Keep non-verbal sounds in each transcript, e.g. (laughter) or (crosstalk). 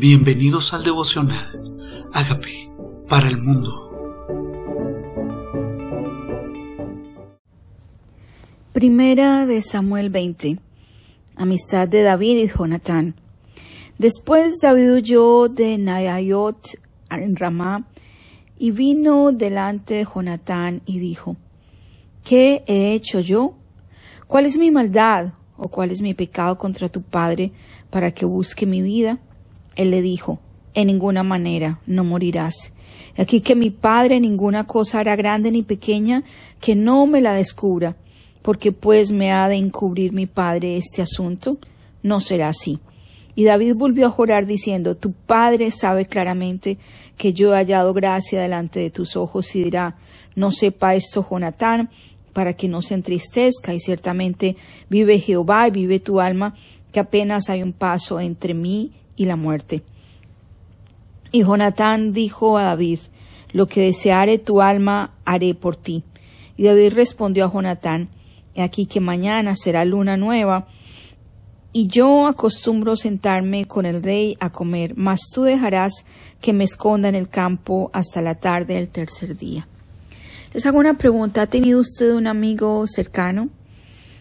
Bienvenidos al devocional. Hágame para el mundo. Primera de Samuel 20. Amistad de David y Jonatán. Después David huyó de Nayayot en Ramá y vino delante de Jonatán y dijo, ¿Qué he hecho yo? ¿Cuál es mi maldad o cuál es mi pecado contra tu padre para que busque mi vida? Él le dijo, En ninguna manera no morirás. Aquí que mi Padre ninguna cosa hará grande ni pequeña que no me la descubra, porque pues me ha de encubrir mi Padre este asunto. No será así. Y David volvió a jurar diciendo, Tu Padre sabe claramente que yo he hallado gracia delante de tus ojos y dirá, No sepa esto Jonatán, para que no se entristezca, y ciertamente vive Jehová y vive tu alma, que apenas hay un paso entre mí y la muerte. Y Jonatán dijo a David, Lo que deseare tu alma haré por ti. Y David respondió a Jonatán, He aquí que mañana será luna nueva, y yo acostumbro sentarme con el rey a comer, mas tú dejarás que me esconda en el campo hasta la tarde del tercer día. Les hago una pregunta. ¿Ha tenido usted un amigo cercano?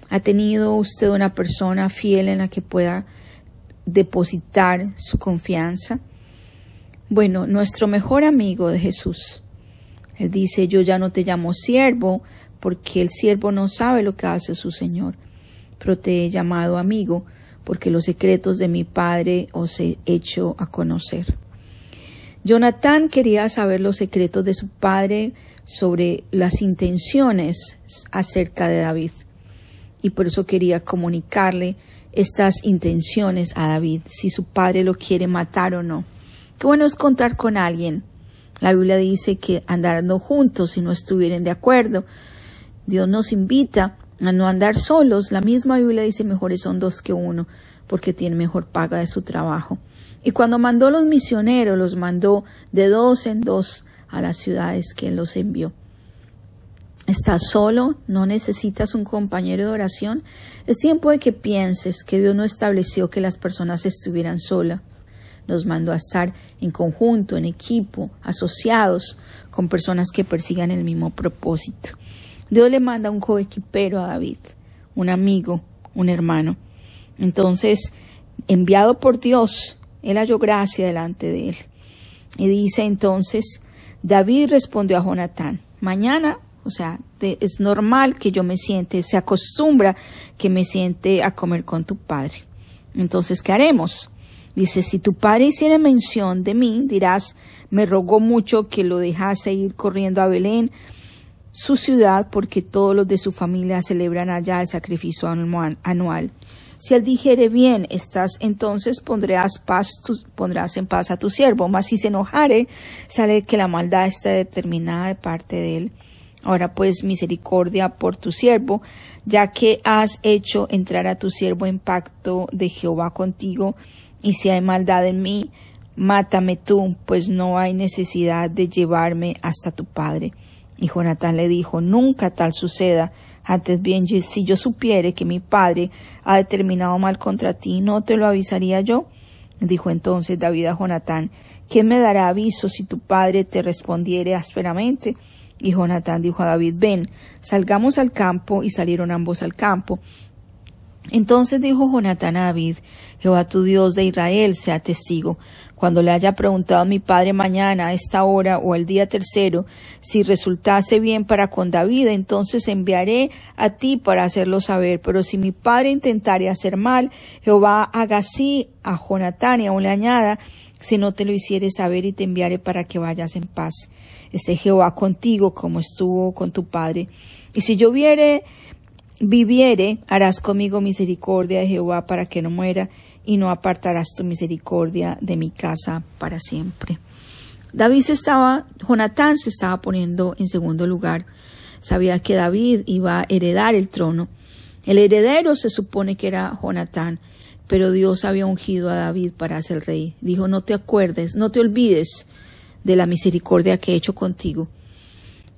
¿Ha tenido usted una persona fiel en la que pueda depositar su confianza? Bueno, nuestro mejor amigo de Jesús, él dice, yo ya no te llamo siervo, porque el siervo no sabe lo que hace su Señor, pero te he llamado amigo, porque los secretos de mi Padre os he hecho a conocer. Jonatán quería saber los secretos de su padre sobre las intenciones acerca de David y por eso quería comunicarle estas intenciones a David, si su padre lo quiere matar o no. Qué bueno es contar con alguien. La Biblia dice que andando juntos si no estuvieran de acuerdo. Dios nos invita a no andar solos. La misma Biblia dice mejores son dos que uno, porque tiene mejor paga de su trabajo. Y cuando mandó los misioneros, los mandó de dos en dos a las ciudades que él los envió. ¿Estás solo? ¿No necesitas un compañero de oración? Es tiempo de que pienses que Dios no estableció que las personas estuvieran solas. Nos mandó a estar en conjunto, en equipo, asociados con personas que persigan el mismo propósito. Dios le manda un coequipero a David, un amigo, un hermano. Entonces, enviado por Dios, él halló gracia delante de él. Y dice entonces, David respondió a Jonatán, mañana o sea, es normal que yo me siente, se acostumbra que me siente a comer con tu padre. Entonces, ¿qué haremos? Dice, si tu padre hiciera mención de mí, dirás, me rogó mucho que lo dejase ir corriendo a Belén, su ciudad, porque todos los de su familia celebran allá el sacrificio anual. Si él dijere bien, estás entonces pondrás, paz, pondrás en paz a tu siervo, mas si se enojare, sale que la maldad está determinada de parte de él Ahora pues misericordia por tu siervo, ya que has hecho entrar a tu siervo en pacto de Jehová contigo, y si hay maldad en mí, mátame tú, pues no hay necesidad de llevarme hasta tu padre. Y Jonatán le dijo, nunca tal suceda, antes bien si yo supiere que mi padre ha determinado mal contra ti, ¿no te lo avisaría yo? Dijo entonces David a Jonatán, ¿quién me dará aviso si tu padre te respondiere ásperamente? Y Jonatán dijo a David, ven, salgamos al campo, y salieron ambos al campo. Entonces dijo Jonatán a David, Jehová tu Dios de Israel sea testigo, cuando le haya preguntado a mi padre mañana a esta hora o al día tercero, si resultase bien para con David, entonces enviaré a ti para hacerlo saber. Pero si mi padre intentare hacer mal, Jehová haga así a Jonatán y aún le añada, si no te lo hiciere saber y te enviaré para que vayas en paz esté Jehová contigo como estuvo con tu padre. Y si yo viere, viviere, harás conmigo misericordia de Jehová para que no muera, y no apartarás tu misericordia de mi casa para siempre. David se estaba, Jonatán se estaba poniendo en segundo lugar. Sabía que David iba a heredar el trono. El heredero se supone que era Jonatán, pero Dios había ungido a David para ser rey. Dijo, no te acuerdes, no te olvides de la misericordia que he hecho contigo.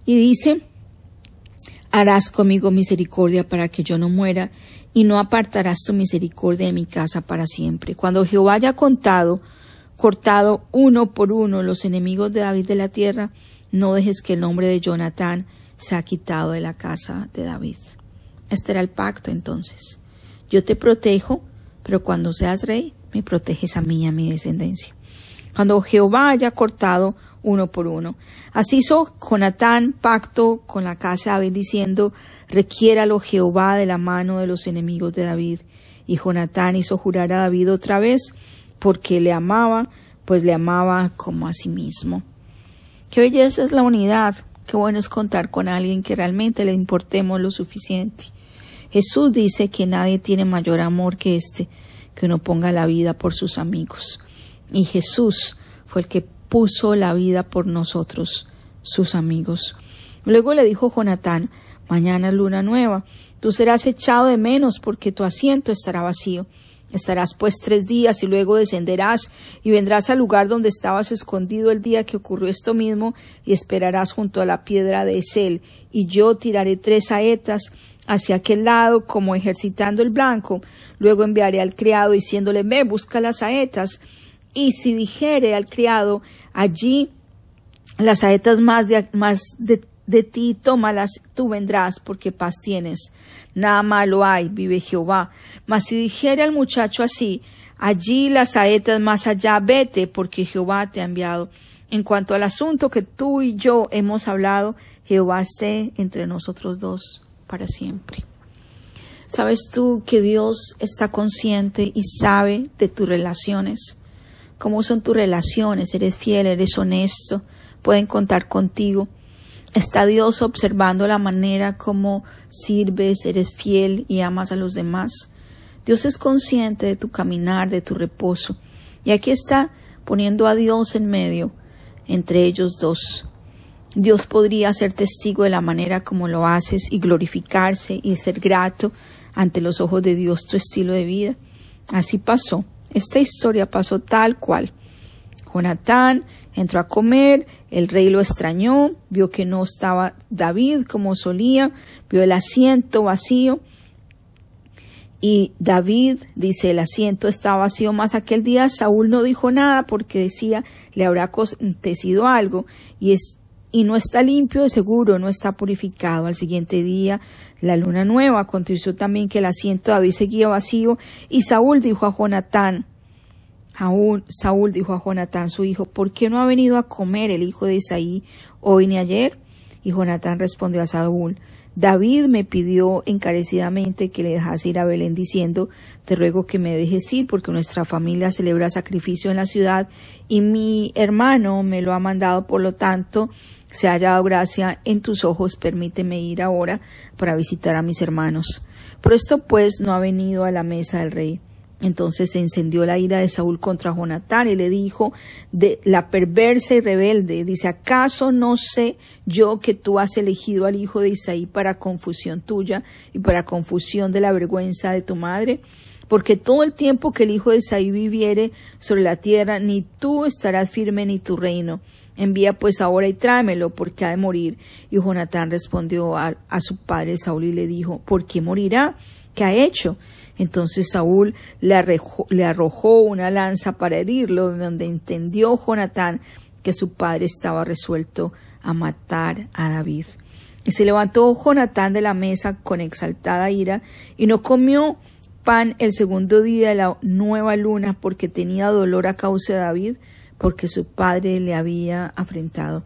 Y dice, harás conmigo misericordia para que yo no muera, y no apartarás tu misericordia de mi casa para siempre. Cuando Jehová haya contado cortado uno por uno los enemigos de David de la tierra, no dejes que el nombre de Jonatán sea quitado de la casa de David. Este era el pacto entonces. Yo te protejo, pero cuando seas rey, me proteges a mí y a mi descendencia. Cuando Jehová haya cortado uno por uno. Así hizo Jonatán pacto con la casa de David diciendo, requiéralo Jehová de la mano de los enemigos de David. Y Jonatán hizo jurar a David otra vez, porque le amaba, pues le amaba como a sí mismo. Qué belleza es la unidad, qué bueno es contar con alguien que realmente le importemos lo suficiente. Jesús dice que nadie tiene mayor amor que este, que uno ponga la vida por sus amigos. Y Jesús fue el que puso la vida por nosotros, sus amigos. Luego le dijo Jonatán, mañana es luna nueva, tú serás echado de menos porque tu asiento estará vacío. Estarás pues tres días y luego descenderás y vendrás al lugar donde estabas escondido el día que ocurrió esto mismo y esperarás junto a la piedra de Esel y yo tiraré tres saetas hacia aquel lado como ejercitando el blanco. Luego enviaré al criado diciéndole ve busca las saetas y si dijere al criado allí las saetas más de, más de, de ti, tómalas, tú vendrás, porque paz tienes. Nada malo hay, vive Jehová. Mas si dijere al muchacho así, allí las saetas más allá, vete, porque Jehová te ha enviado. En cuanto al asunto que tú y yo hemos hablado, Jehová esté entre nosotros dos para siempre. ¿Sabes tú que Dios está consciente y sabe de tus relaciones? ¿Cómo son tus relaciones? ¿Eres fiel? ¿Eres honesto? ¿Pueden contar contigo? ¿Está Dios observando la manera como sirves, eres fiel y amas a los demás? Dios es consciente de tu caminar, de tu reposo. Y aquí está poniendo a Dios en medio entre ellos dos. Dios podría ser testigo de la manera como lo haces y glorificarse y ser grato ante los ojos de Dios tu estilo de vida. Así pasó. Esta historia pasó tal cual. Jonatán entró a comer, el rey lo extrañó, vio que no estaba David como solía, vio el asiento vacío. Y David dice, el asiento estaba vacío más aquel día. Saúl no dijo nada porque decía, le habrá acontecido algo. Y es y no está limpio de seguro, no está purificado. Al siguiente día, la luna nueva aconteció también que el asiento de David seguía vacío, y Saúl dijo a Jonatán, Saúl dijo a Jonatán, su hijo, ¿por qué no ha venido a comer el hijo de Isaí hoy ni ayer? Y Jonatán respondió a Saúl, David me pidió encarecidamente que le dejase ir a Belén diciendo, te ruego que me dejes ir porque nuestra familia celebra sacrificio en la ciudad y mi hermano me lo ha mandado, por lo tanto, se ha hallado gracia en tus ojos, permíteme ir ahora para visitar a mis hermanos. Por esto pues no ha venido a la mesa del rey. Entonces se encendió la ira de Saúl contra Jonatán y le dijo de la perversa y rebelde, dice, ¿acaso no sé yo que tú has elegido al hijo de Isaí para confusión tuya y para confusión de la vergüenza de tu madre? Porque todo el tiempo que el hijo de Isaí viviere sobre la tierra, ni tú estarás firme ni tu reino. Envía pues ahora y tráemelo, porque ha de morir. Y Jonatán respondió a, a su padre Saúl y le dijo, ¿por qué morirá? ¿Qué ha hecho? Entonces Saúl le arrojó, una lanza para herirlo, donde entendió Jonatán que su padre estaba resuelto a matar a David. Y se levantó Jonatán de la mesa con exaltada ira y no comió pan el segundo día de la nueva luna porque tenía dolor a causa de David, porque su padre le había afrentado.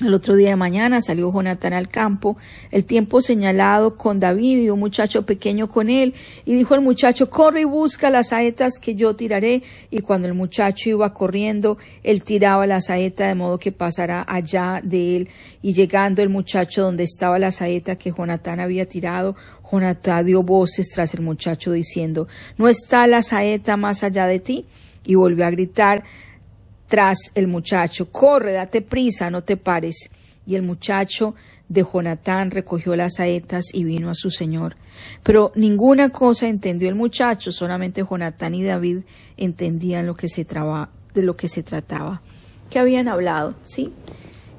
El otro día de mañana salió Jonatán al campo, el tiempo señalado con David y un muchacho pequeño con él, y dijo el muchacho, corre y busca las saetas que yo tiraré. Y cuando el muchacho iba corriendo, él tiraba la saeta de modo que pasará allá de él. Y llegando el muchacho donde estaba la saeta que Jonatán había tirado, Jonatán dio voces tras el muchacho diciendo, ¿no está la saeta más allá de ti? Y volvió a gritar, tras el muchacho. Corre, date prisa, no te pares. Y el muchacho de Jonatán recogió las saetas y vino a su señor. Pero ninguna cosa entendió el muchacho, solamente Jonatán y David entendían lo que se de lo que se trataba. ¿Qué habían hablado? Sí,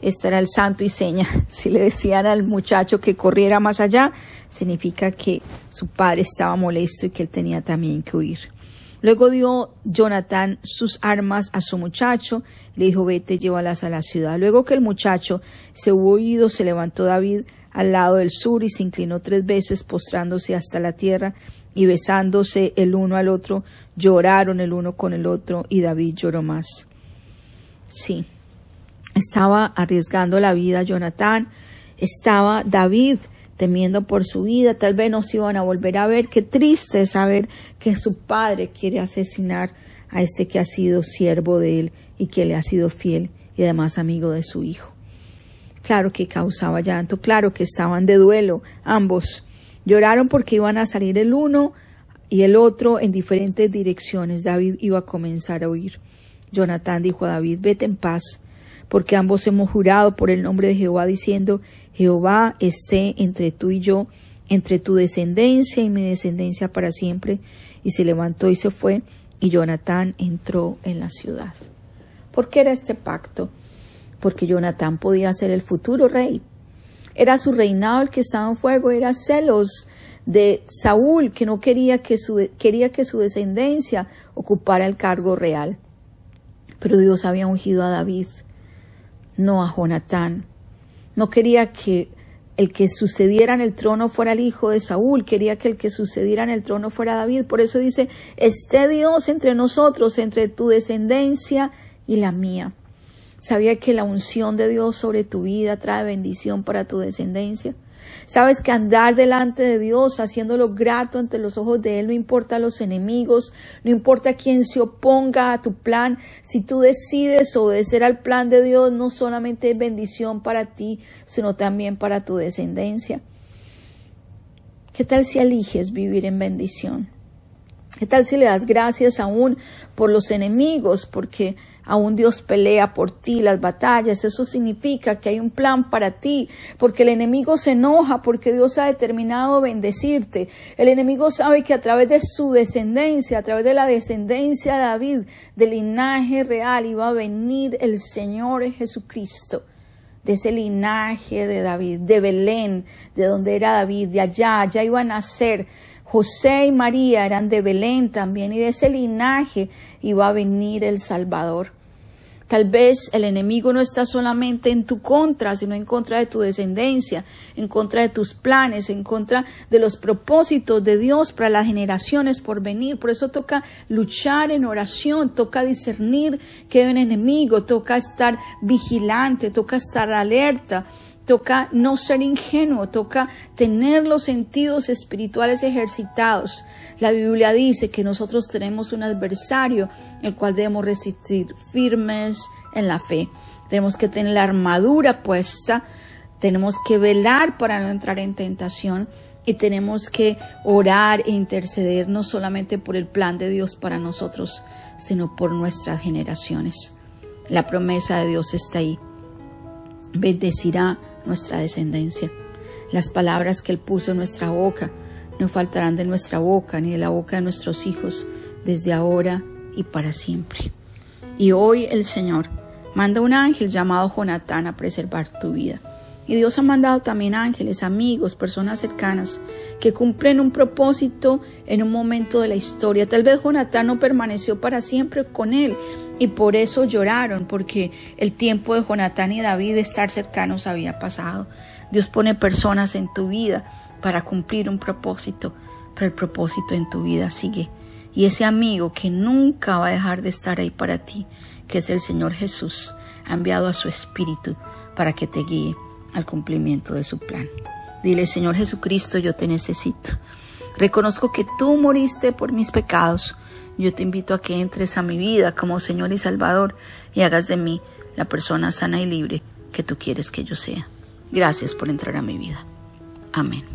este era el santo y seña. (laughs) Si le decían al muchacho que corriera más allá, significa que su padre estaba molesto y que él tenía también que huir. Luego dio Jonatán sus armas a su muchacho, le dijo, vete, llévalas a la ciudad. Luego que el muchacho se hubo ido, se levantó David al lado del sur y se inclinó tres veces postrándose hasta la tierra y besándose el uno al otro, lloraron el uno con el otro y David lloró más. Sí, estaba arriesgando la vida Jonatán, estaba David temiendo por su vida, tal vez no se iban a volver a ver. Qué triste saber que su padre quiere asesinar a este que ha sido siervo de él y que le ha sido fiel y además amigo de su hijo. Claro que causaba llanto, claro que estaban de duelo ambos. Lloraron porque iban a salir el uno y el otro en diferentes direcciones. David iba a comenzar a huir. Jonatán dijo a David, vete en paz, porque ambos hemos jurado por el nombre de Jehová, diciendo, Jehová esté entre tú y yo, entre tu descendencia y mi descendencia para siempre. Y se levantó y se fue, y Jonatán entró en la ciudad. ¿Por qué era este pacto? Porque Jonatán podía ser el futuro rey. Era su reinado el que estaba en fuego, era celos de Saúl, que no quería que su, quería que su descendencia ocupara el cargo real. Pero Dios había ungido a David, no a Jonatán. No quería que el que sucediera en el trono fuera el hijo de Saúl, quería que el que sucediera en el trono fuera David. Por eso dice, esté Dios entre nosotros, entre tu descendencia y la mía. Sabía que la unción de Dios sobre tu vida trae bendición para tu descendencia. Sabes que andar delante de Dios, haciéndolo grato ante los ojos de Él, no importa los enemigos, no importa quién se oponga a tu plan, si tú decides obedecer al plan de Dios, no solamente es bendición para ti, sino también para tu descendencia. ¿Qué tal si eliges vivir en bendición? ¿Qué tal si le das gracias aún por los enemigos? Porque Aún Dios pelea por ti las batallas. Eso significa que hay un plan para ti, porque el enemigo se enoja porque Dios ha determinado bendecirte. El enemigo sabe que a través de su descendencia, a través de la descendencia de David, del linaje real, iba a venir el Señor Jesucristo de ese linaje de David, de Belén, de donde era David, de allá, allá iba a nacer José y María eran de Belén también y de ese linaje iba a venir el Salvador. Tal vez el enemigo no está solamente en tu contra, sino en contra de tu descendencia, en contra de tus planes, en contra de los propósitos de Dios para las generaciones por venir. Por eso toca luchar en oración, toca discernir que hay un enemigo, toca estar vigilante, toca estar alerta, toca no ser ingenuo, toca tener los sentidos espirituales ejercitados. La Biblia dice que nosotros tenemos un adversario, el cual debemos resistir firmes en la fe. Tenemos que tener la armadura puesta, tenemos que velar para no entrar en tentación y tenemos que orar e interceder no solamente por el plan de Dios para nosotros, sino por nuestras generaciones. La promesa de Dios está ahí. Bendecirá nuestra descendencia. Las palabras que Él puso en nuestra boca no faltarán de nuestra boca ni de la boca de nuestros hijos desde ahora y para siempre. Y hoy el Señor manda un ángel llamado Jonatán a preservar tu vida. Y Dios ha mandado también ángeles, amigos, personas cercanas que cumplen un propósito en un momento de la historia. Tal vez Jonatán no permaneció para siempre con él y por eso lloraron, porque el tiempo de Jonatán y David de estar cercanos había pasado. Dios pone personas en tu vida para cumplir un propósito, pero el propósito en tu vida sigue. Y ese amigo que nunca va a dejar de estar ahí para ti, que es el Señor Jesús, ha enviado a su Espíritu para que te guíe al cumplimiento de su plan. Dile, Señor Jesucristo, yo te necesito. Reconozco que tú moriste por mis pecados. Yo te invito a que entres a mi vida como Señor y Salvador y hagas de mí la persona sana y libre que tú quieres que yo sea. Gracias por entrar a mi vida. Amén.